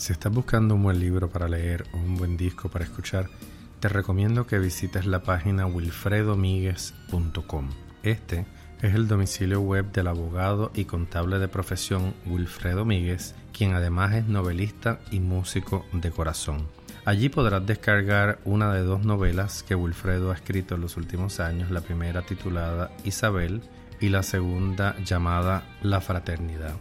Si estás buscando un buen libro para leer o un buen disco para escuchar, te recomiendo que visites la página wilfredomiguez.com. Este es el domicilio web del abogado y contable de profesión Wilfredo Míguez, quien además es novelista y músico de corazón. Allí podrás descargar una de dos novelas que Wilfredo ha escrito en los últimos años, la primera titulada Isabel y la segunda llamada La Fraternidad.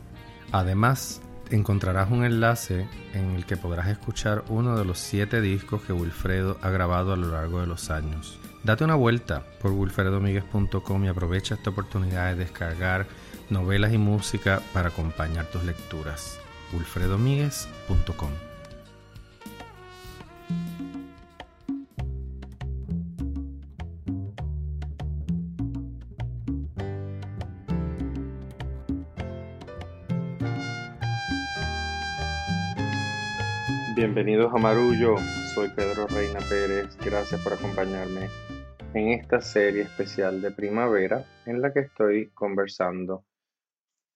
Además, encontrarás un enlace en el que podrás escuchar uno de los siete discos que Wilfredo ha grabado a lo largo de los años. Date una vuelta por wilfredomiguez.com y aprovecha esta oportunidad de descargar novelas y música para acompañar tus lecturas. wilfredomiguez.com Bienvenidos a Marullo, soy Pedro Reina Pérez, gracias por acompañarme en esta serie especial de primavera en la que estoy conversando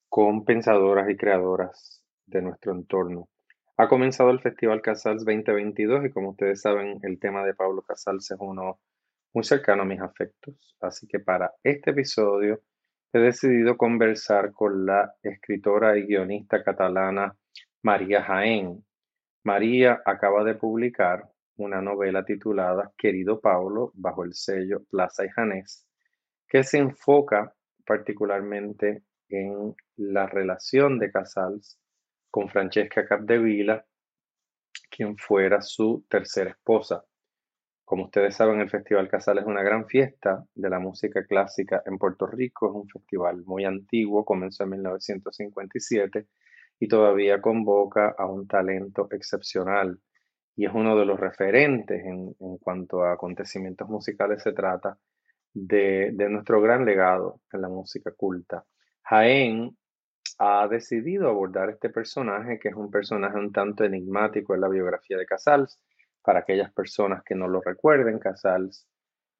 con pensadoras y creadoras de nuestro entorno. Ha comenzado el Festival Casals 2022 y como ustedes saben el tema de Pablo Casals es uno muy cercano a mis afectos, así que para este episodio he decidido conversar con la escritora y guionista catalana María Jaén, María acaba de publicar una novela titulada Querido Paulo bajo el sello Plaza y Janés, que se enfoca particularmente en la relación de Casals con Francesca Capdevila, quien fuera su tercera esposa. Como ustedes saben, el Festival Casal es una gran fiesta de la música clásica en Puerto Rico. Es un festival muy antiguo, comenzó en 1957 y todavía convoca a un talento excepcional y es uno de los referentes en, cuanto a acontecimientos musicales se trata de, de, nuestro gran legado en la música culta. Jaén ha decidido abordar este personaje, que es un personaje un tanto enigmático en la biografía de Casals. Para aquellas personas que no lo recuerden, Casals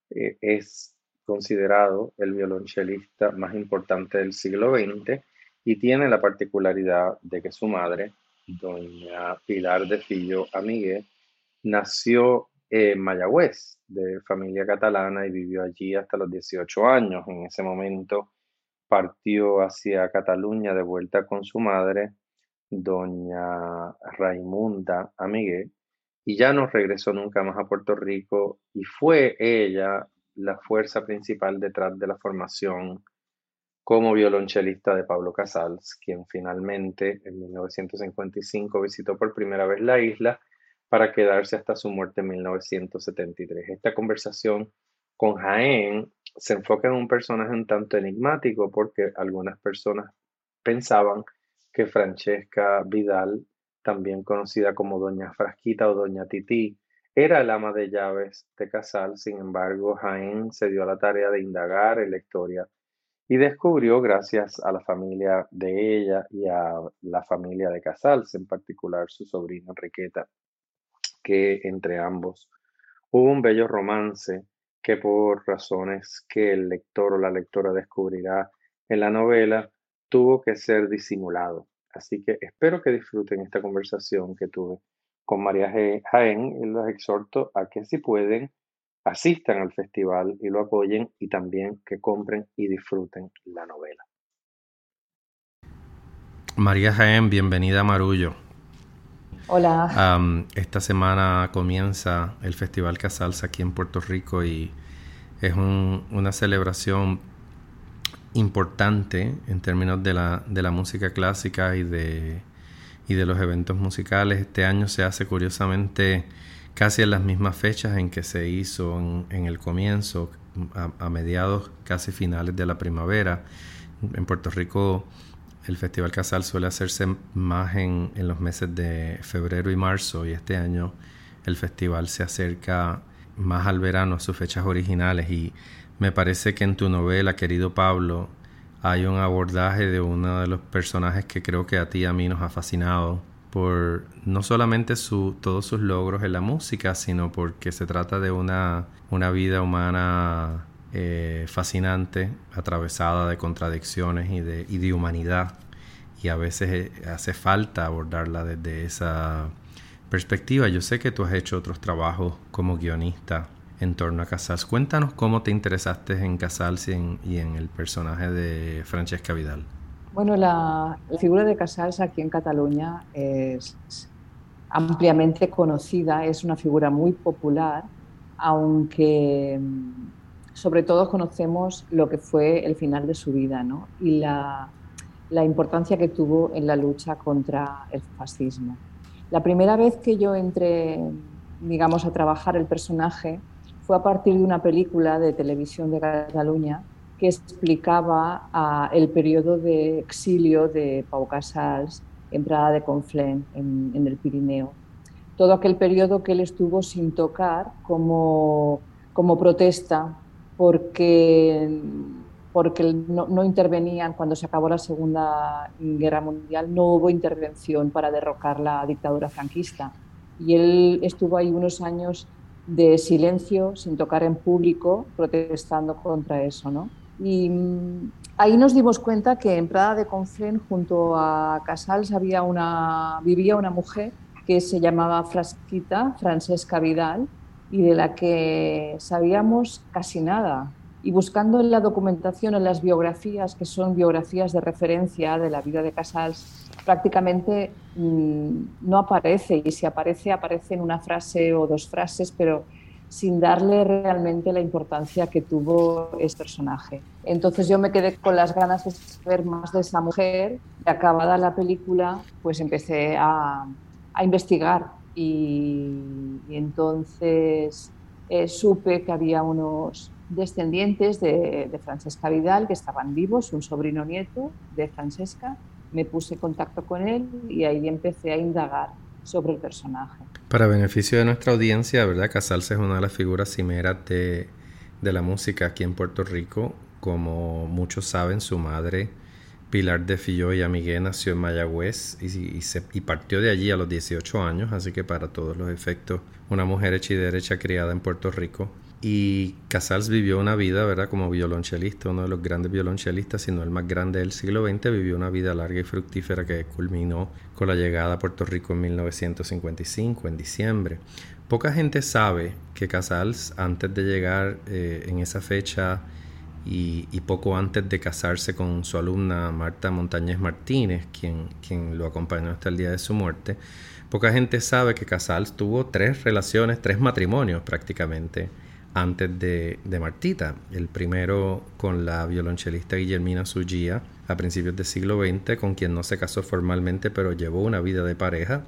eh, es considerado el violonchelista más importante del siglo XX y tiene la particularidad de que su madre, doña Pilar de Fillo Amigué, nació en Mayagüez, de familia catalana, y vivió allí hasta los 18 años. En ese momento partió hacia Cataluña de vuelta con su madre, doña Raimunda Amigué, y ya no regresó nunca más a Puerto Rico, y fue ella la fuerza principal detrás de la formación como violonchelista de Pablo Casals, quien finalmente en 1955 visitó por primera vez la isla para quedarse hasta su muerte en 1973. Esta conversación con Jaén se enfoca en un personaje un tanto enigmático porque algunas personas pensaban que Francesca Vidal, también conocida como Doña Frasquita o Doña Tití, era el ama de llaves de Casal, sin embargo, Jaén se dio a la tarea de indagar en la historia y descubrió, gracias a la familia de ella y a la familia de Casals, en particular su sobrina Enriqueta, que entre ambos hubo un bello romance que por razones que el lector o la lectora descubrirá en la novela, tuvo que ser disimulado. Así que espero que disfruten esta conversación que tuve con María Jaén y los exhorto a que si pueden asistan al festival y lo apoyen y también que compren y disfruten la novela. María Jaén, bienvenida a Marullo. Hola. esta semana comienza el Festival Casalsa aquí en Puerto Rico y es una celebración importante en términos de la, de la música clásica y de, y de los eventos musicales. Este año se hace curiosamente casi en las mismas fechas en que se hizo en, el comienzo, a, mediados casi finales de la primavera. En Puerto Rico el Festival Casal suele hacerse más en, en, los meses de febrero y marzo y este año el festival se acerca más al verano, a sus fechas originales y me parece que en tu novela, querido Pablo, hay un abordaje de uno de los personajes que creo que a ti y a mí nos ha fascinado por no solamente su, todos sus logros en la música, sino porque se trata de una, una vida humana eh, fascinante, atravesada de contradicciones y de, y de humanidad. y a veces eh, hace falta abordarla desde esa perspectiva. Yo sé que tú has hecho otros trabajos como guionista en torno a Casals. Cuéntanos cómo te interesaste en Casals y en, el personaje de Francesca Vidal. Bueno, la, figura de Casals aquí en Cataluña es ampliamente conocida, es una figura muy popular, aunque mm, sobre todo conocemos lo que fue el final de su vida ¿no? y la, importancia que tuvo en la lucha contra el fascismo. La primera vez que yo entré, digamos, a trabajar el personaje fue a partir de una película de televisión de Cataluña que explicaba ah, el periodo de exilio de Pau Casals en Prada de Conflent, en, el Pirineo. Todo aquel periodo que él estuvo sin tocar como, como protesta porque, porque no, no, intervenían cuando se acabó la Segunda Guerra Mundial, no hubo intervención para derrocar la dictadura franquista. Y él estuvo ahí unos años de silencio, sin tocar en público, protestando contra eso. ¿no? Y mm, ahí nos dimos cuenta que en Prada de Conflent, junto a Casals, había una, vivía una mujer que se llamaba Frasquita, Francesca Vidal, y de la que sabíamos casi nada. Y buscando en la documentación, en las biografías, que son biografías de referencia de la vida de Casals, prácticamente mm, no aparece y si aparece, aparece en una frase o dos frases, pero sin darle realmente la importancia que tuvo este personaje. Entonces yo me quedé con las ganas de saber más de esa mujer y acabada la película, pues empecé a, investigar y, entonces eh, supe que había unos descendientes de, de Francesca Vidal que estaban vivos, un sobrino nieto de Francesca, me puse en contacto con él y ahí empecé a indagar sobre el personaje. Para beneficio de nuestra audiencia, ¿verdad? Casals es una de las figuras cimeras de, de la música aquí en Puerto Rico. Como muchos saben, su madre, Pilar de Filló y Amigué, nació en Mayagüez y, se, y, partió de allí a los 18 años, así que para todos los efectos, una mujer hecha y derecha criada en Puerto Rico y Casals vivió una vida, ¿verdad? Como violonchelista, uno de los grandes violonchelistas, sino el más grande del siglo XX, vivió una vida larga y fructífera que culminó con la llegada a Puerto Rico en 1955, en diciembre. Poca gente sabe que Casals, antes de llegar eh, en esa fecha y, poco antes de casarse con su alumna Marta Montañez Martínez, quien, quien lo acompañó hasta el día de su muerte, poca gente sabe que Casals tuvo tres relaciones, tres matrimonios prácticamente antes de, Martita. El primero con la violonchelista Guillermina Sugía a principios del siglo XX, con quien no se casó formalmente, pero llevó una vida de pareja.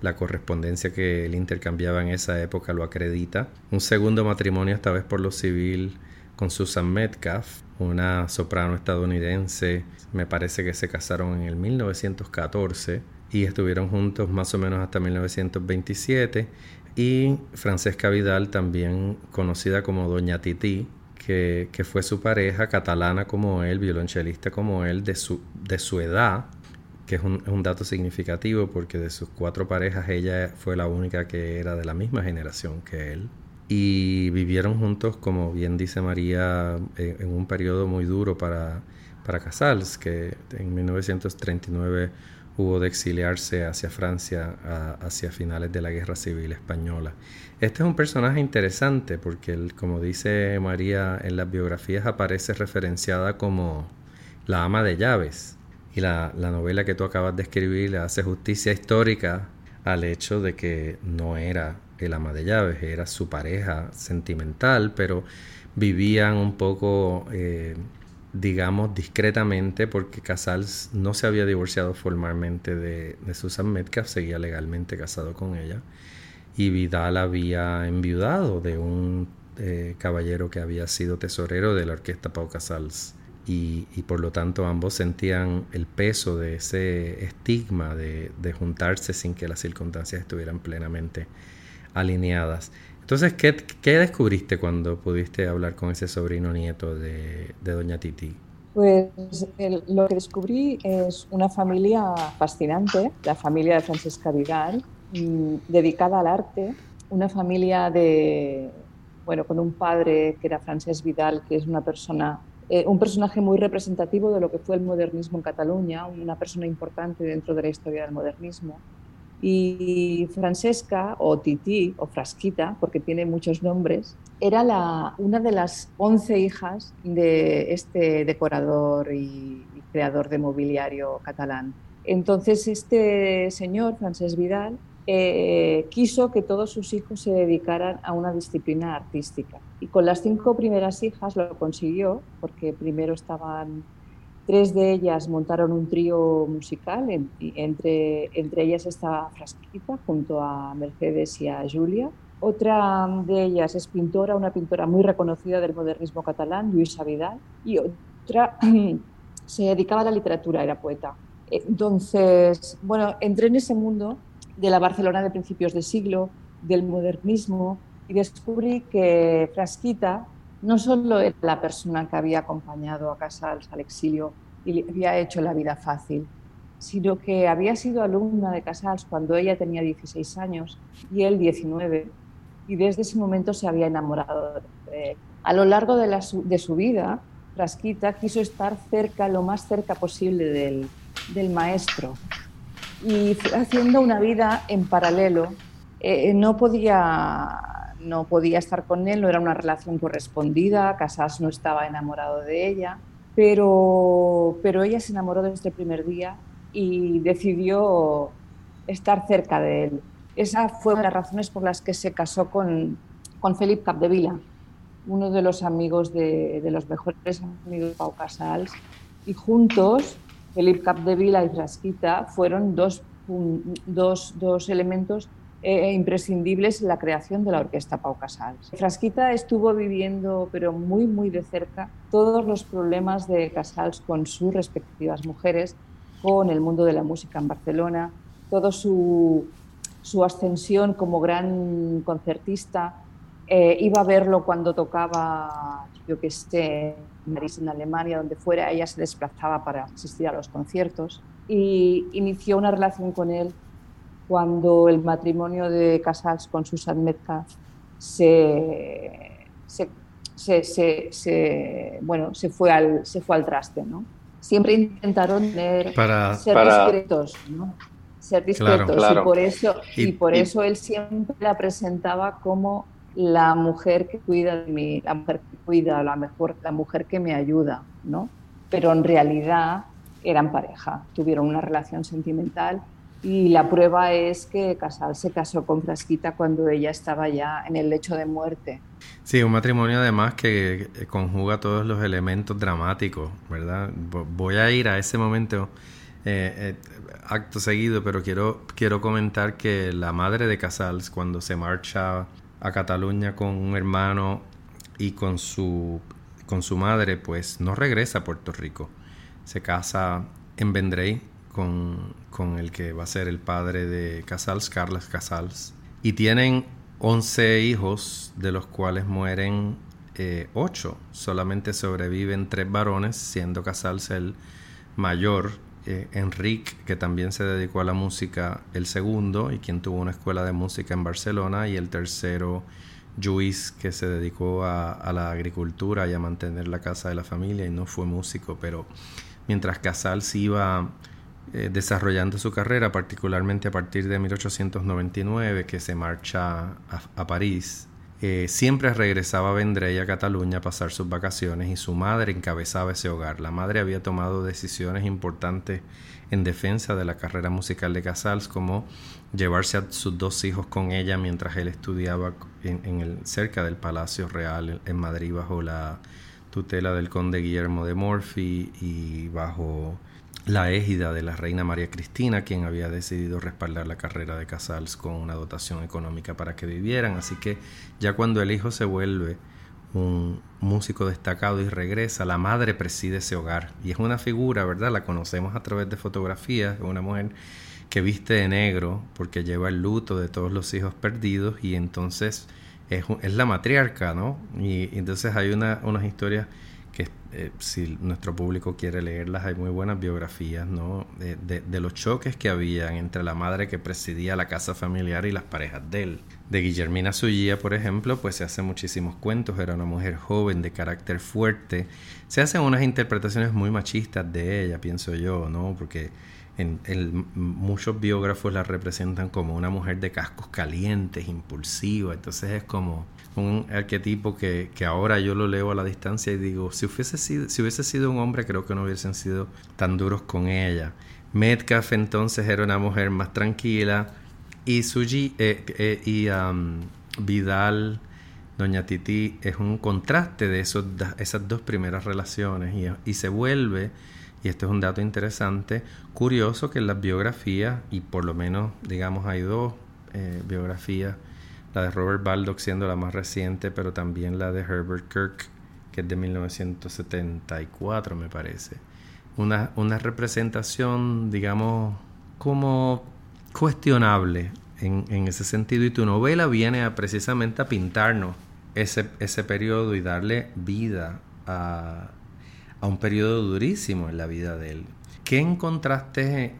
La correspondencia que él intercambiaba en esa época lo acredita. Un segundo matrimonio, esta vez por lo civil, con Susan Metcalf, una soprano estadounidense. Me parece que se casaron en el 1914 y estuvieron juntos más o menos hasta 1927 y Francesca Vidal, también conocida como Doña Titi, que, fue su pareja, catalana como él, violonchelista como él, de su, de su edad, que es un, un, dato significativo porque de sus cuatro parejas ella fue la única que era de la misma generación que él. Y vivieron juntos, como bien dice María, eh, en, un periodo muy duro para, para Casals, que en 1939 hubo de exiliarse hacia Francia hacia finales de la Guerra Civil Española. Este es un personaje interesante porque, como dice María en las biografías, aparece referenciada como la ama de llaves. Y la, la novela que tú acabas de escribir le hace justicia histórica al hecho de que no era el ama de llaves, era su pareja sentimental, pero vivían un poco eh, digamos, discretamente, porque Casals no se había divorciado formalmente de, Susan Metcalf, seguía legalmente casado con ella, y Vidal había enviudado de un eh, caballero que había sido tesorero de la orquesta Pau Casals. Y, por lo tanto ambos sentían el peso de ese estigma de, de juntarse sin que las circunstancias estuvieran plenamente alineadas. Entonces, ¿qué, descubriste cuando pudiste hablar con ese sobrino nieto de, Doña Titi? Pues lo que descubrí es una familia fascinante, la familia de Francesca Vidal, mm, dedicada al arte, una familia de, bueno, con un padre que era Francesc Vidal, que es una persona eh, un personaje muy representativo de lo que fue el modernismo en Cataluña, una persona importante dentro de la historia del modernismo. Y Francesca, o Titi, o Frasquita, porque tiene muchos nombres, era la, una de las once hijas de este decorador y, creador de mobiliario catalán. Entonces este señor, Francesc Vidal, eh, quiso que todos sus hijos se dedicaran a una disciplina artística. Y con las cinco primeras hijas lo consiguió, porque primero estaban tres de ellas montaron un trío musical, entre, entre ellas estaba Frasquita junto a Mercedes y a Julia. Otra de ellas es pintora, una pintora muy reconocida del modernismo catalán, Luisa Vidal, y otra se dedicaba a la literatura, era poeta. Entonces, bueno, entré en ese mundo de la Barcelona de principios de siglo, del modernismo, y descubrí que Frasquita no solo era la persona que había acompañado a Casals al exilio y le había hecho la vida fácil, sino que había sido alumna de Casals cuando ella tenía 16 años y él 19, y desde ese momento se había enamorado de él. A lo largo de, su vida, Frasquita quiso estar cerca, lo más cerca posible del, del maestro, y haciendo una vida en paralelo. Eh, no podía no podía estar con él, no era una relación correspondida, Casas no estaba enamorado de ella, pero, pero ella se enamoró desde el primer día y decidió estar cerca de él. Esa fue una de las razones por las que se casó con, con Felipe Capdevila, uno de los amigos de, de los mejores amigos de Pau Casals, y juntos Felipe Capdevila y Frasquita fueron dos, dos, dos elementos eh, imprescindibles en la creación de la orquesta Pau Casals. Frasquita estuvo viviendo, pero muy, muy de cerca, todos los problemas de Casals con sus respectivas mujeres, con el mundo de la música en Barcelona, toda su, su ascensión como gran concertista. Eh, iba a verlo cuando tocaba, yo que sé, en París, en Alemania, donde fuera, ella se desplazaba para asistir a los conciertos y inició una relación con él cuando el matrimonio de Casals con Susan Metcalf se, se, bueno, se, fue al, se fue al traste. ¿no? Siempre intentaron tener, ser discretos. ¿no? Ser discretos. Y por, eso, y, por eso él siempre la presentaba como la mujer que cuida de mí, la mujer que cuida, la, mejor, la mujer que me ayuda. ¿no? Pero en realidad eran pareja, tuvieron una relación sentimental y la prueba es que Casal se casó con Frasquita cuando ella estaba ya en el lecho de muerte. Sí, un matrimonio además que conjuga todos los elementos dramáticos, ¿verdad? Voy a ir a ese momento eh, eh, acto seguido, pero quiero, quiero comentar que la madre de Casals, cuando se marcha a Cataluña con un hermano y con su, con su madre, pues no regresa a Puerto Rico. Se casa en Vendrell con, el que va a ser el padre de Casals, Carlos Casals. Y tienen 11 hijos, de los cuales mueren eh, 8. Solamente sobreviven 3 varones, siendo Casals el mayor. Eh, Enrique, que también se dedicó a la música, el segundo, y quien tuvo una escuela de música en Barcelona, y el tercero, Luis, que se dedicó a, la agricultura y a mantener la casa de la familia y no fue músico, pero mientras Casals iba eh, desarrollando su carrera, particularmente a partir de 1899, que se marcha a, París. Eh, siempre regresaba a Vendrell a Cataluña a pasar sus vacaciones y su madre encabezaba ese hogar. La madre había tomado decisiones importantes en defensa de la carrera musical de Casals, como llevarse a sus dos hijos con ella mientras él estudiaba en, el, cerca del Palacio Real en Madrid bajo la tutela del conde Guillermo de Morphy y bajo la égida de la reina María Cristina, quien había decidido respaldar la carrera de Casals con una dotación económica para que vivieran. Así que ya cuando el hijo se vuelve un músico destacado y regresa, la madre preside ese hogar. Y es una figura, ¿verdad? La conocemos a través de fotografías, una mujer que viste de negro porque lleva el luto de todos los hijos perdidos y entonces es, es la matriarca, ¿no? Y, entonces hay una, unas historias eh, si nuestro público quiere leerlas, hay muy buenas biografías, ¿no? De, los choques que habían entre la madre que presidía la casa familiar y las parejas de él. De Guillermina Sullía, por ejemplo, pues se hacen muchísimos cuentos, era una mujer joven, de carácter fuerte. Se hacen unas interpretaciones muy machistas de ella, pienso yo, ¿no? Porque en, muchos biógrafos la representan como una mujer de cascos calientes, impulsiva, entonces es como un arquetipo que, que, ahora yo lo leo a la distancia y digo, si hubiese, sido, si hubiese sido un hombre, creo que no hubiesen sido tan duros con ella. Metcalf entonces era una mujer más tranquila y Suji eh, eh, y um, Vidal, Doña Titi, es un contraste de esos, esas dos primeras relaciones y, y se vuelve, y este es un dato interesante, curioso que en las biografías, y por lo menos digamos hay dos eh, biografías, la de Robert Baldock siendo la más reciente, pero también la de Herbert Kirk, que es de 1974, me parece. Una, una representación, digamos, como cuestionable en, en, ese sentido. Y tu novela viene a, precisamente a pintarnos ese, ese periodo y darle vida a, a, un periodo durísimo en la vida de él. ¿Qué encontraste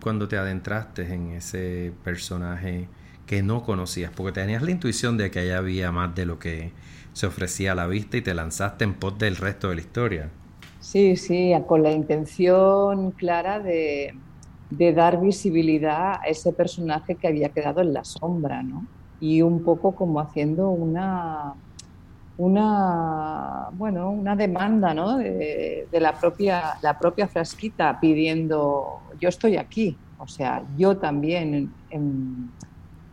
cuando te adentraste en ese personaje? Que no conocías, porque tenías la intuición de que allá había más de lo que se ofrecía a la vista y te lanzaste en pos del resto de la historia. Sí, sí, con la intención clara de, de dar visibilidad a ese personaje que había quedado en la sombra, ¿no? Y un poco como haciendo una, una, bueno, una demanda ¿no? de, la, propia, la propia frasquita pidiendo, yo estoy aquí, o sea, yo también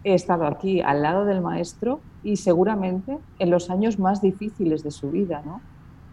he estado aquí al lado del maestro y seguramente en los años más difíciles de su vida, ¿no?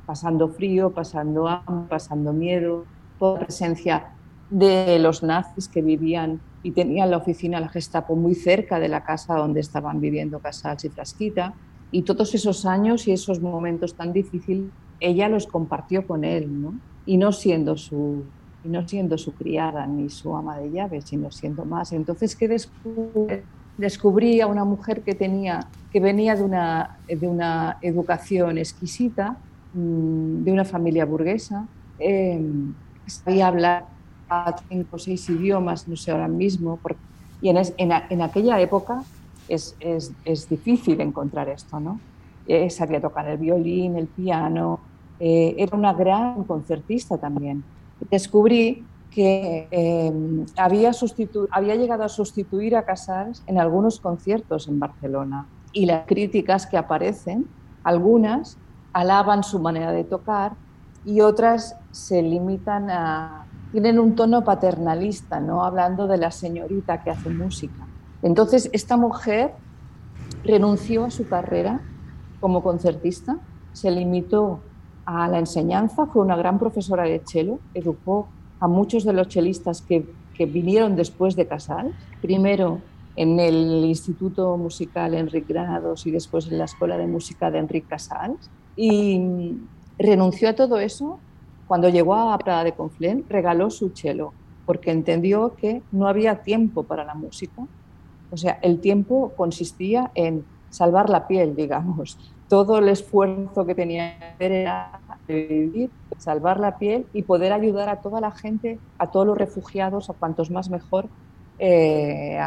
pasando frío, pasando hambre, pasando miedo, toda presencia de los nazis que vivían y tenían la oficina, la Gestapo, muy cerca de la casa donde estaban viviendo Casals y Frasquita. Y todos esos años y esos momentos tan difíciles, ella los compartió con él, ¿no? Y no siendo su, y no siendo su criada ni su ama de llaves, sino siendo más. Entonces, ¿qué descubre? Descubrí a una mujer que, tenía, que venía de una, de una educación exquisita, mm, de una familia burguesa, eh, sabía hablar cinco o seis idiomas, no sé ahora mismo, y en, en, aquella época es, es, es, difícil encontrar esto, ¿no? Eh, sabía tocar el violín, el piano, eh, era una gran concertista también. Descubrí que eh, había, había llegado a sustituir a Casals en algunos conciertos en Barcelona. Y las críticas que aparecen, algunas alaban su manera de tocar y otras se limitan a... tienen un tono paternalista, ¿no? hablando de la señorita que hace música. Entonces, esta mujer renunció a su carrera como concertista, se limitó a la enseñanza, fue una gran profesora de cello, educó a muchos de los chelistas que, vinieron después de Casals, primero en el Instituto Musical Enrique Granados y después en la Escuela de Música de Enrique Casals. Y renunció a todo eso cuando llegó a Prada de Conflent, regaló su cello, porque entendió que no había tiempo para la música. O sea, el tiempo consistía en salvar la piel, digamos. Todo el esfuerzo que tenía era vivir salvar la piel y poder ayudar a toda la gente, a todos los refugiados, a cuantos más mejor, eh,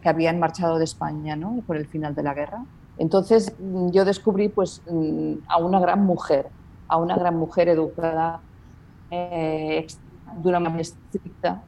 que habían marchado de España ¿no? por el final de la guerra. Entonces mm, yo descubrí pues, mm, a una gran mujer, a una gran mujer educada eh, de una manera estricta,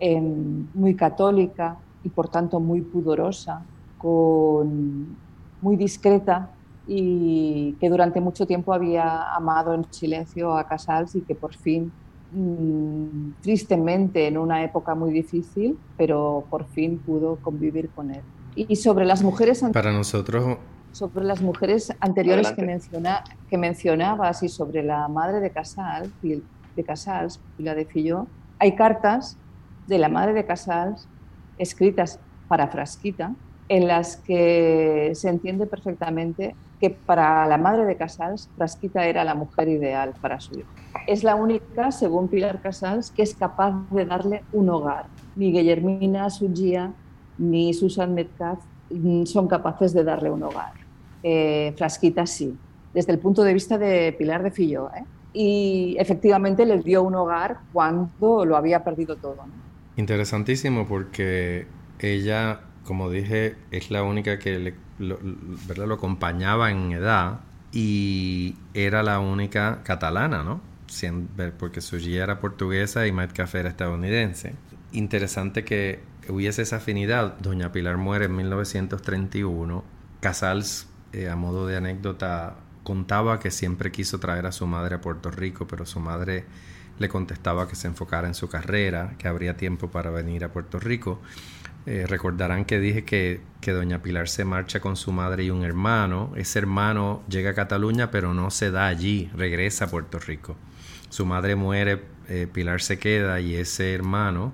em, muy católica y por tanto muy pudorosa, con, muy discreta, y que durante mucho tiempo había amado en silencio a Casals y que por fin, mm, tristemente, en una época muy difícil, pero por fin pudo convivir con él. Y sobre las mujeres... Para nosotros... Sobre las mujeres anteriores que, menciona, que mencionabas y sobre la madre de Casals, de Casals, la de Filló, hay cartas de la madre de Casals escritas para Frasquita, en las que se entiende perfectamente que para la madre de Casals, Frasquita era la mujer ideal para su hijo. Es la única, según Pilar Casals, que es capaz de darle un hogar. Ni Guillermina Suggia ni Susan Metcalf mm, son capaces de darle un hogar. Eh, Frasquita sí, desde el punto de vista de Pilar de Fillo. ¿eh? y efectivamente les dio un hogar cuando lo había perdido todo. Interesantísimo porque ella, como dije, es la única que ¿verdad? lo acompañaba en edad y era la única catalana, ¿no? Porque Suji era portuguesa y Matt era estadounidense. Interesante que hubiese esa afinidad. Doña Pilar muere en 1931. Casals, eh, a modo de anécdota, contaba que siempre quiso traer a su madre a Puerto Rico, pero su madre le contestaba que se enfocara en su carrera, que habría tiempo para venir a Puerto Rico. Eh, recordarán que dije que, que, doña Pilar se marcha con su madre y un hermano. Ese hermano llega a Cataluña, pero no se da allí, regresa a Puerto Rico. Su madre muere, eh, Pilar se queda y ese hermano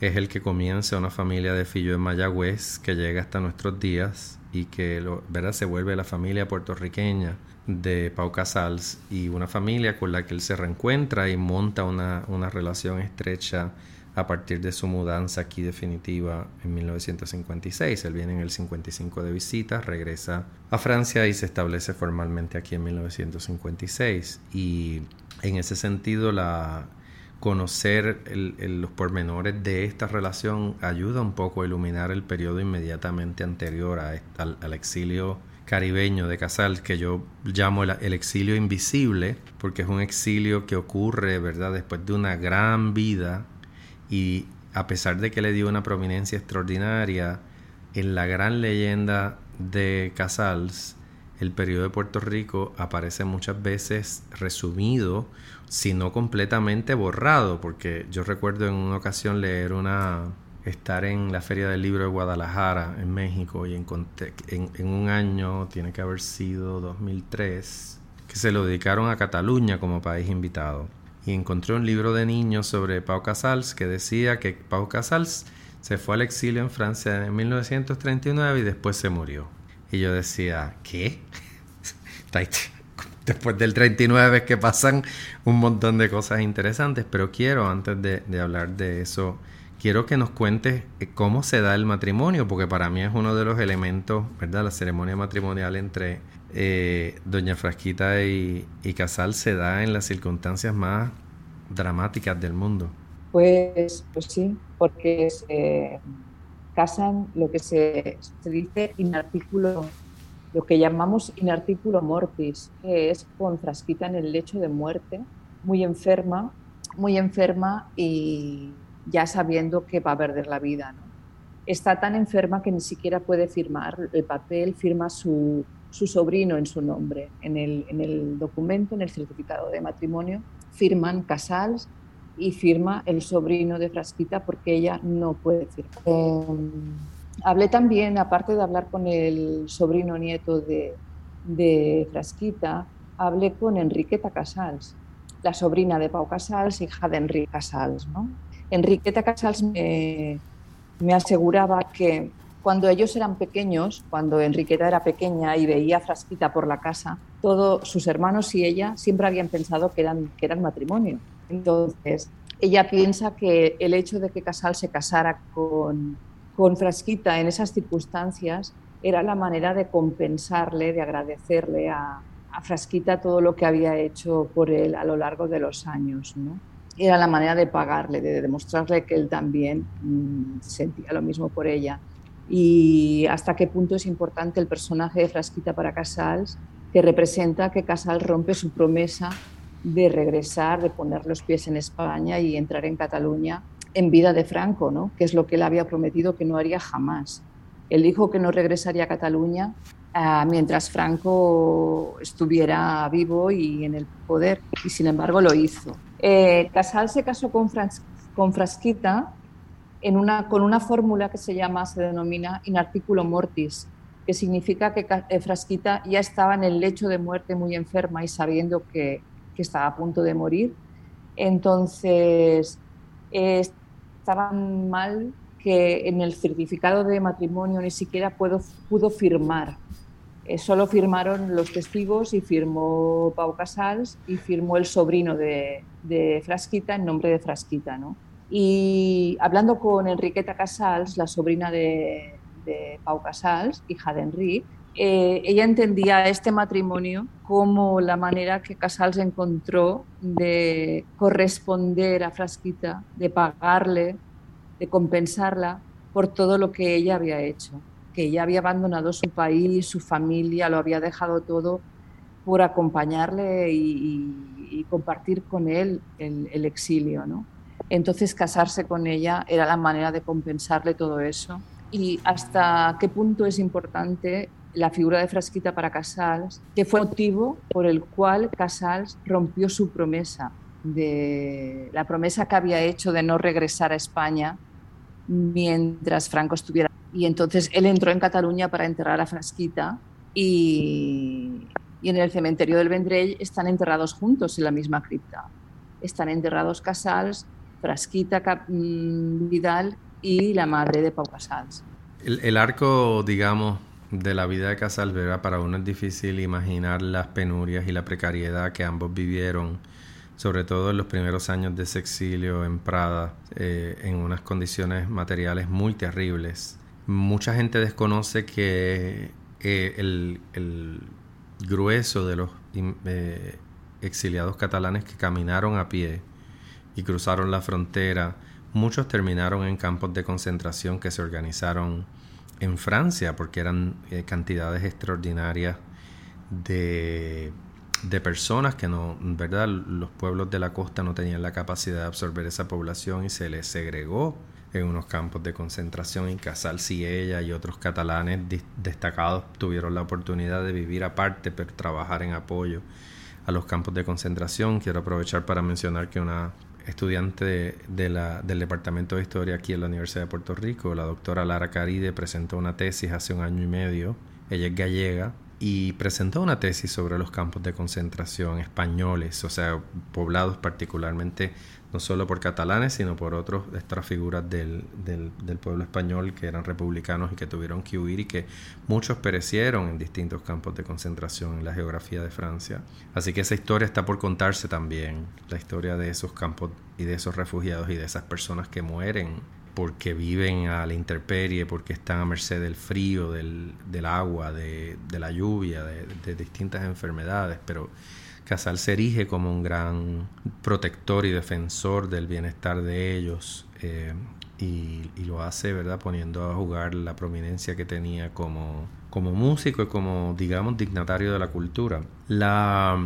es el que comienza una familia de fillos en Mayagüez que llega hasta nuestros días y que lo, ¿verdad? se vuelve la familia puertorriqueña de Pau Casals y una familia con la que él se reencuentra y monta una, una relación estrecha a partir de su mudanza aquí definitiva en 1956. Él viene en el 55 de visita, regresa a Francia y se establece formalmente aquí en 1956. Y en ese sentido, la, conocer los pormenores de esta relación ayuda un poco a iluminar el periodo inmediatamente anterior a, al, exilio caribeño de Casals, que yo llamo el, exilio invisible, porque es un exilio que ocurre, ¿verdad?, después de una gran vida y a pesar de que le dio una prominencia extraordinaria, en la gran leyenda de Casals, el periodo de Puerto Rico aparece muchas veces resumido, si no completamente borrado, porque yo recuerdo en una ocasión leer una estar en la Feria del Libro de Guadalajara, en México, y en, en un año, tiene que haber sido 2003, que se lo dedicaron a Cataluña como país invitado y encontré un libro de niños sobre Pau Casals que decía que Pau Casals se fue al exilio en Francia en 1939 y después se murió. Y yo decía, ¿qué? Después del 39 es que pasan un montón de cosas interesantes, pero quiero, antes de, de hablar de eso, quiero que nos cuentes eh, cómo se da el matrimonio, porque para mí es uno de los elementos, ¿verdad? La ceremonia matrimonial entre eh, Doña Frasquita y, Casal se da en las circunstancias más dramáticas del mundo. Pues, pues sí, porque se casan lo que se, dice inartículo, lo que llamamos inartículo mortis, que es con Frasquita en el lecho de muerte, muy enferma, muy enferma y ya sabiendo que va a perder la vida. Está tan enferma que ni siquiera puede firmar el papel, firma su, su sobrino en su nombre. En el, en el documento, en el certificado de matrimonio, firman Casals y firma el sobrino de Frasquita porque ella no puede firmar. Em, hablé también, aparte de hablar con el sobrino nieto de, de Frasquita, hablé con Enriqueta Casals, la sobrina de Pau Casals, hija de Enrique Casals. ¿no? Enriqueta Casals me, me aseguraba que cuando ellos eran pequeños, cuando Enriqueta era pequeña y veía a Frasquita por la casa, todos sus hermanos y ella siempre habían pensado que eran, que eran matrimonio. Entonces, ella piensa que el hecho de que Casal se casara con, con Frasquita en esas circunstancias era la manera de compensarle, de agradecerle a, a Frasquita todo lo que había hecho por él a lo largo de los años. ¿no? Era la manera de pagarle, de demostrarle que él también mm, sentía lo mismo por ella y hasta qué punto es importante el personaje de Frasquita para Casals, que representa que Casals rompe su promesa de regresar, de poner los pies en España y entrar en Cataluña en vida de Franco, ¿no? que es lo que él había prometido que no haría jamás. Él dijo que no regresaría a Cataluña ah, mientras Franco estuviera vivo y en el poder, y sin embargo lo hizo. Eh, Casals se casó con, con Frasquita con una fórmula que se llama, se denomina inarticulo mortis, que significa que eh, Frasquita ya estaba en el lecho de muerte muy enferma y sabiendo que, estaba a punto de morir. Entonces, eh, estaban mal que en el certificado de matrimonio ni siquiera pudo, pudo firmar. Eh, solo firmaron los testigos y firmó Pau Casals y firmó el sobrino de, de Frasquita en nombre de Frasquita, ¿no? Y hablando con Enriqueta Casals, la sobrina de, Pau Casals, hija de Enrique, eh, ella entendía este matrimonio como la manera que Casals encontró de corresponder a Frasquita, de pagarle, de compensarla por todo lo que ella había hecho, que ella había abandonado su país, su familia, lo había dejado todo por acompañarle y, compartir con él el, el exilio. ¿no? Entonces casarse con ella era la manera de compensarle todo eso. Y hasta qué punto es importante la figura de Frasquita para Casals, que fue motivo por el cual Casals rompió su promesa, de la promesa que había hecho de no regresar a España mientras Franco estuviera. Y entonces él entró en Cataluña para enterrar a Frasquita y, y en el cementerio del Vendrell están enterrados juntos en la misma cripta. Están enterrados Casals, Frasquita mm, Vidal y la madre de Pau Casals. El, arco, digamos, de la vida de Casals, para uno es difícil imaginar las penurias y la precariedad que ambos vivieron, sobre todo en los primeros años de ese exilio en Prada, eh, en unas condiciones materiales muy terribles. Mucha gente desconoce que eh, el, el, grueso de los eh, exiliados catalanes que caminaron a pie y cruzaron la frontera, muchos terminaron en campos de concentración que se organizaron en Francia, porque eran eh, cantidades extraordinarias de, de, personas que no, ¿verdad? Los pueblos de la costa no tenían la capacidad de absorber esa población y se les segregó en unos campos de concentración. Y ella y otros catalanes destacados tuvieron la oportunidad de vivir aparte, pero trabajar en apoyo a los campos de concentración. Quiero aprovechar para mencionar que una estudiante de, la, del Departamento de Historia aquí en la Universidad de Puerto Rico, la doctora Lara Caride, presentó una tesis hace un año y medio. Ella es gallega y presentó una tesis sobre los campos de concentración españoles, o sea, poblados particularmente no solo por catalanes, sino por otros, estas figuras del, del, pueblo español que eran republicanos y que tuvieron que huir y que muchos perecieron en distintos campos de concentración en la geografía de Francia. Así que esa historia está por contarse también, la historia de esos campos y de esos refugiados y de esas personas que mueren porque viven a la intemperie, porque están a merced del frío, del, del agua, de, de, la lluvia, de, de distintas enfermedades, pero Casal se erige como un gran protector y defensor del bienestar de ellos eh, y, lo hace, ¿verdad? Poniendo a jugar la prominencia que tenía como, como músico y como, digamos, dignatario de la cultura. La,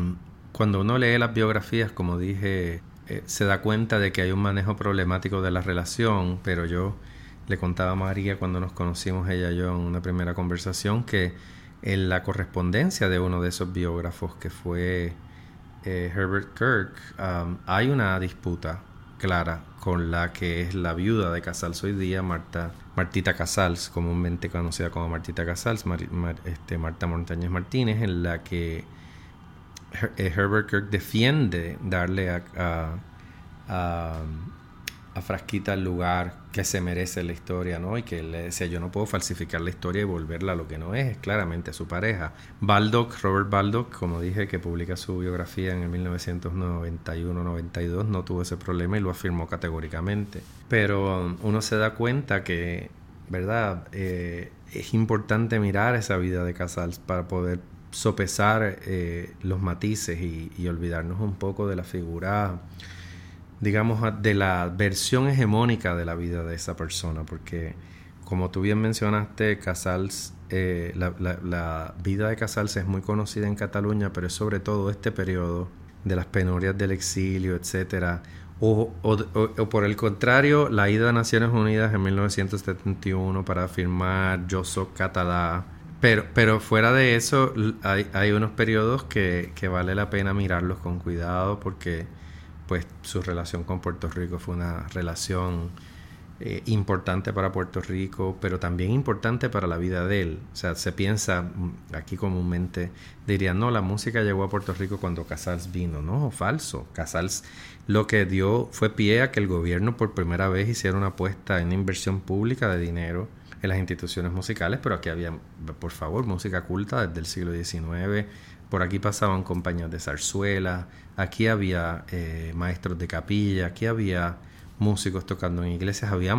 cuando uno lee las biografías, como dije, eh, se da cuenta de que hay un manejo problemático de la relación, pero yo le contaba a María cuando nos conocimos ella y yo en una primera conversación que en la correspondencia de uno de esos biógrafos que fue eh, Herbert Kirk, um, hay una disputa clara con la que es la viuda de Casals hoy día, Marta, Martita Casals, comúnmente conocida como Martita Casals, este, Marta Montañez Martínez, en la que eh, Herbert Kirk defiende darle a a Frasquita el lugar que se merece la historia, ¿no? Y que le decía, yo no puedo falsificar la historia y volverla a lo que no es, es claramente su pareja. Baldock, Robert Baldock, como dije, que publica su biografía en el 1991-92, no tuvo ese problema y lo afirmó categóricamente. Pero um, uno se da cuenta que, ¿verdad? Eh, es importante mirar esa vida de Casals para poder sopesar eh, los matices y olvidarnos un poco de la figura digamos, de la versión hegemónica de la vida de esa persona, porque como tú bien mencionaste, Casals, eh, la, vida de Casals es muy conocida en Cataluña, pero es sobre todo este periodo de las penurias del exilio, etcétera, o, o, por el contrario, la ida a Naciones Unidas en 1971 para afirmar Yo soy catalá. Pero, pero fuera de eso, hay, hay unos periodos que, que vale la pena mirarlos con cuidado porque pues su relación con Puerto Rico fue una relación eh, importante para Puerto Rico, pero también importante para la vida de él. O sea, se piensa mm, aquí comúnmente, dirían, no, la música llegó a Puerto Rico cuando Casals vino. No, falso. Casals lo que dio fue pie a que el gobierno por primera vez hiciera una apuesta en inversión pública de dinero en las instituciones musicales, pero aquí había, por favor, música culta desde el siglo XIX, por aquí pasaban compañías de zarzuela, aquí había eh, maestros de capilla, aquí había músicos tocando en iglesias, había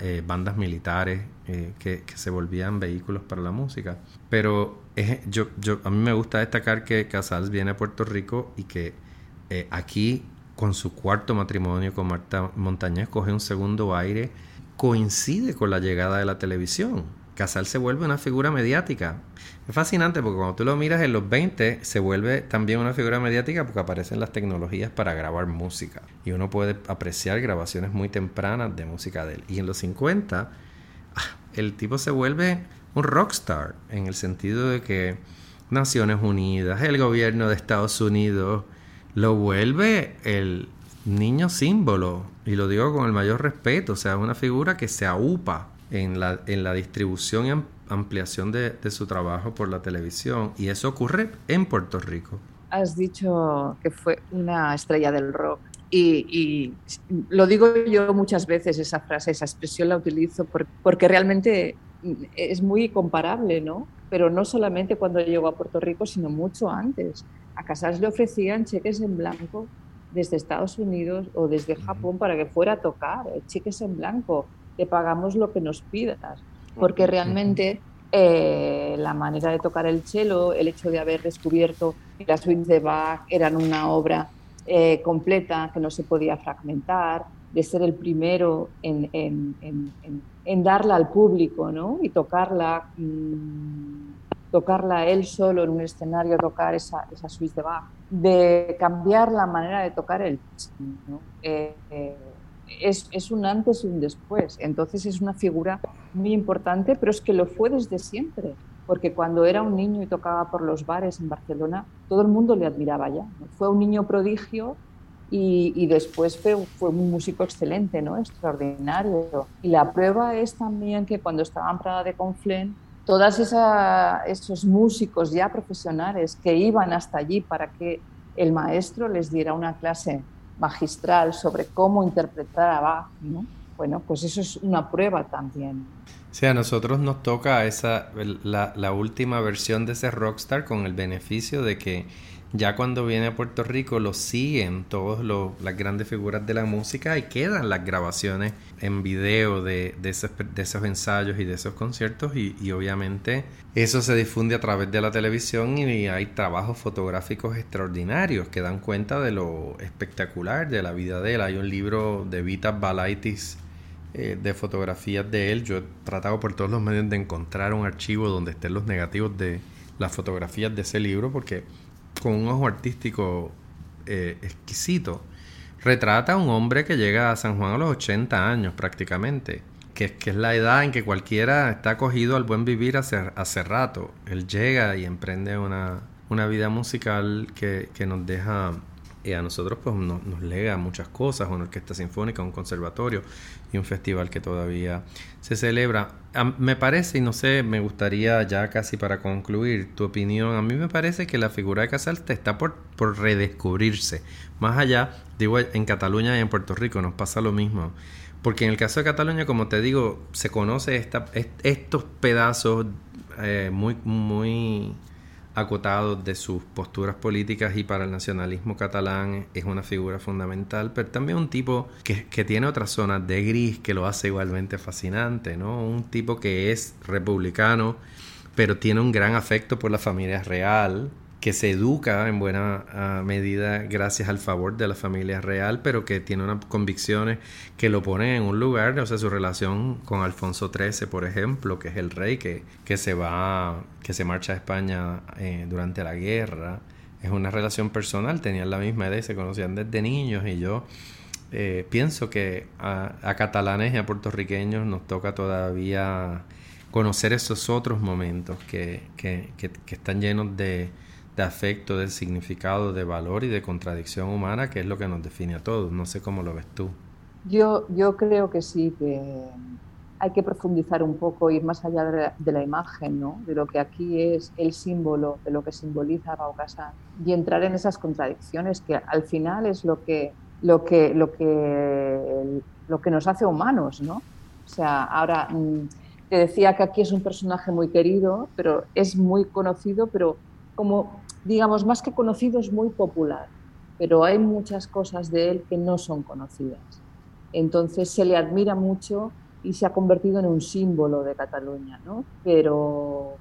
eh, bandas militares eh, que, se volvían vehículos para la música. Pero yo, a mí me gusta destacar que Casals viene a Puerto Rico y que aquí, con su cuarto matrimonio con Marta Montañez, coge un segundo aire, coincide con la llegada de la televisión. Casal se vuelve una figura mediática. Es fascinante porque cuando tú lo miras en los 20 se vuelve también una figura mediática porque aparecen las tecnologías para grabar música y uno puede apreciar grabaciones muy tempranas de música de él. Y en los 50 ah, el tipo se vuelve un rockstar en el sentido de que Naciones Unidas, el gobierno de Estados Unidos lo vuelve el niño símbolo y lo digo con el mayor respeto, o sea, una figura que se aupa en la, en la distribución y ampliación de, su trabajo por la televisión. Y eso ocurre en Puerto Rico. Has dicho que fue una estrella del rock. Y, lo digo yo muchas veces, esa frase, esa expresión la utilizo porque realmente es muy comparable, ¿no? Pero no solamente cuando llegó a Puerto Rico, sino mucho antes. A Casals le ofrecían cheques en blanco desde Estados Unidos o desde Japón para que fuera a tocar, eh, cheques en blanco te pagamos lo que nos pidas, porque realmente eh, la manera de tocar el cello, el hecho de haber descubierto que las suites de Bach eran una obra eh, completa, que no se podía fragmentar, de ser el primero en, en, darla al público ¿no? y tocarla, mm, tocarla él solo en un escenario, tocar esa, esa suite de Bach, de cambiar la manera de tocar el ¿no? Eh, es, un antes y un después. Entonces es una figura muy importante, pero es que lo fue desde siempre, porque cuando era un niño y tocaba por los bares en Barcelona, todo el mundo le admiraba ya. Fue un niño prodigio y, después fue, fue, un músico excelente, ¿no? extraordinario. Y la prueba es también que cuando estaba en Prada de Conflent, todos esos músicos ya profesionales que iban hasta allí para que el maestro les diera una clase magistral sobre cómo interpretar a Bach, ¿no? Bueno, pues eso es una prueba también. Sí, a nosotros nos toca esa, la, la última versión de ese rockstar con el beneficio de que ya cuando viene a Puerto Rico lo siguen todas las grandes figuras de la música y quedan las grabaciones en video de, de, esos, de esos, ensayos y de esos conciertos y, obviamente eso se difunde a través de la televisión y hay trabajos fotográficos extraordinarios que dan cuenta de lo espectacular de la vida de él. Hay un libro de Vitas Balaitis eh, de fotografías de él. Yo he tratado por todos los medios de encontrar un archivo donde estén los negativos de las fotografías de ese libro porque con un ojo artístico eh, exquisito, retrata a un hombre que llega a San Juan a los 80 años prácticamente, que, que es la edad en que cualquiera está acogido al buen vivir hace, hace rato. Él llega y emprende una, una vida musical que, que nos deja y a nosotros pues nos, nos lega muchas cosas, una orquesta sinfónica, un conservatorio y un festival que todavía se celebra. me parece, y no sé, me gustaría ya casi para concluir tu opinión, a mí me parece que la figura de Casals está por, por redescubrirse. Más allá, digo, en Cataluña y en Puerto Rico nos pasa lo mismo. Porque en el caso de Cataluña, como te digo, se conoce esta, estos pedazos eh, muy, muy acotado de sus posturas políticas y para el nacionalismo catalán es una figura fundamental, pero también un tipo que, que, tiene otras zonas de gris que lo hace igualmente fascinante, ¿no? Un tipo que es republicano, pero tiene un gran afecto por la familia real, que se educa en buena ah, medida gracias al favor de la familia real, pero que tiene unas convicciones que lo ponen en un lugar, o sea, su relación con Alfonso XIII, por ejemplo, que es el rey que, que se va, que se marcha a España eh, durante la guerra, es una relación personal, tenían la misma edad se conocían desde niños y yo eh, pienso que a, a catalanes y a puertorriqueños nos toca todavía conocer esos otros momentos que, que, que están llenos de de afecto, de significado, de valor y de contradicción humana, que es lo que nos define a todos. No sé cómo lo ves tú. Yo, yo creo que sí, que hay que profundizar un poco, ir más allá de la, imagen, ¿no? de lo que aquí es el símbolo, de lo que simboliza Pau y entrar en esas contradicciones que al final es lo que, lo que, lo que, lo que nos hace humanos. ¿no? O sea, ahora mm, te decía que aquí es un personaje muy querido, pero es muy conocido, pero como digamos, más que conocido, es muy popular, pero hay muchas cosas de él que no son conocidas. Entonces se le admira mucho y se ha convertido en un símbolo de Cataluña, ¿no? Pero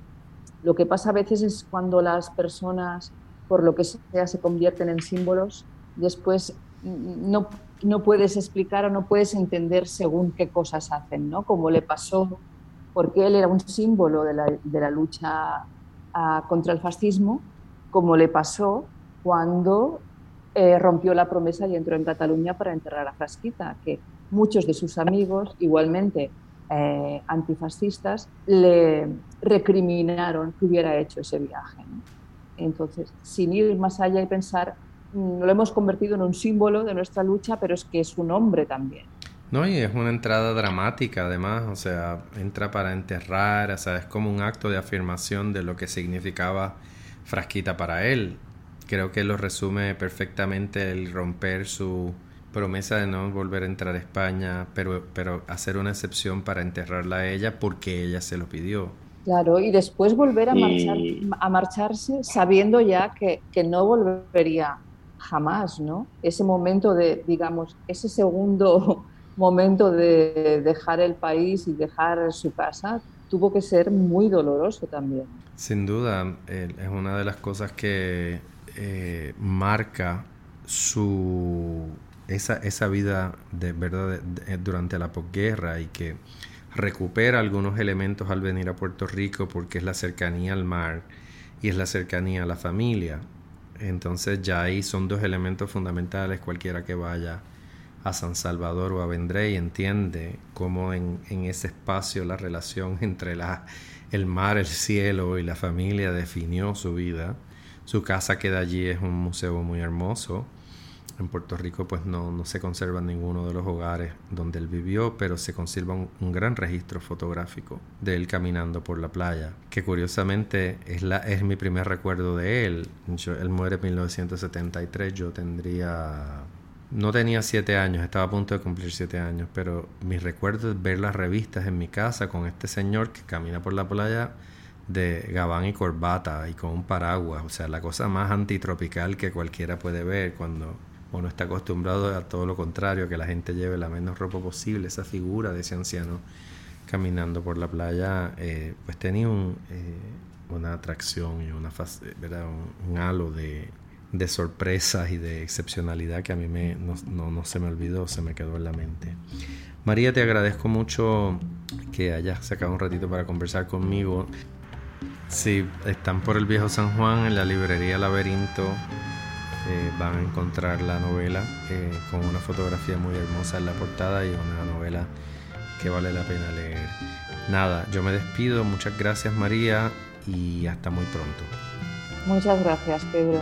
lo que pasa a veces es cuando las personas, por lo que sea, se convierten en símbolos, después no, no puedes explicar o no puedes entender según qué cosas hacen, ¿no? Como le pasó, porque él era un símbolo de la, de la lucha ah, contra el fascismo, como le pasó cuando eh, rompió la promesa y entró en Cataluña para enterrar a Frasquita, que muchos de sus amigos, igualmente eh, antifascistas, le recriminaron que hubiera hecho ese viaje. Entonces, sin ir más allá y pensar, mm, lo hemos convertido en un símbolo de nuestra lucha, pero es que es un hombre también. No, y es una entrada dramática además, o sea, entra para enterrar, o sea, es como un acto de afirmación de lo que significaba Frasquita para él. Creo que lo resume perfectamente el romper su promesa de no volver a entrar a España, pero, pero hacer una excepción para enterrarla a ella porque ella se lo pidió. Claro, y después volver a, marchar, a marcharse sabiendo ya que, que, no volvería jamás, ¿no? Ese momento de, digamos, ese segundo momento de dejar el país y dejar su casa tuvo que ser muy doloroso también. Sin duda, es una de las cosas que eh, marca su esa, esa vida de verdad durante la posguerra y que recupera algunos elementos al venir a Puerto Rico porque es la cercanía al mar y es la cercanía a la familia. Entonces ya ahí son dos elementos fundamentales. Cualquiera que vaya a San Salvador o a Vendrey entiende cómo en, en ese espacio la relación entre la, el mar, el cielo y la familia definió su vida. Su casa queda allí, es un museo muy hermoso en Puerto Rico pues no, no se conserva ninguno de los hogares donde él vivió, pero se conserva un, gran registro fotográfico de él caminando por la playa, que curiosamente es, la, es mi primer recuerdo de él. él muere en 1973, yo tendría... No tenía siete años, estaba a punto de cumplir siete años, pero mi recuerdo es ver las revistas en mi casa con este señor que camina por la playa de gabán y corbata y con un paraguas, o sea, la cosa más antitropical que cualquiera puede ver cuando no está acostumbrado a todo lo contrario, que la gente lleve la menos ropa posible, esa figura de ese anciano caminando por la playa, eh, pues tenía un, eh, una atracción y una ¿verdad? Un, halo de, de, sorpresas y de excepcionalidad que a mí me, no, no, no, se me olvidó, se me quedó en la mente. María, te agradezco mucho que hayas sacado un ratito para conversar conmigo. Si están por el viejo San Juan, en la librería Laberinto, eh, van a encontrar la novela eh, con una fotografía muy hermosa en la portada y una novela que vale la pena leer. Nada, yo me despido, muchas gracias María y hasta muy pronto. Muchas gracias Pedro.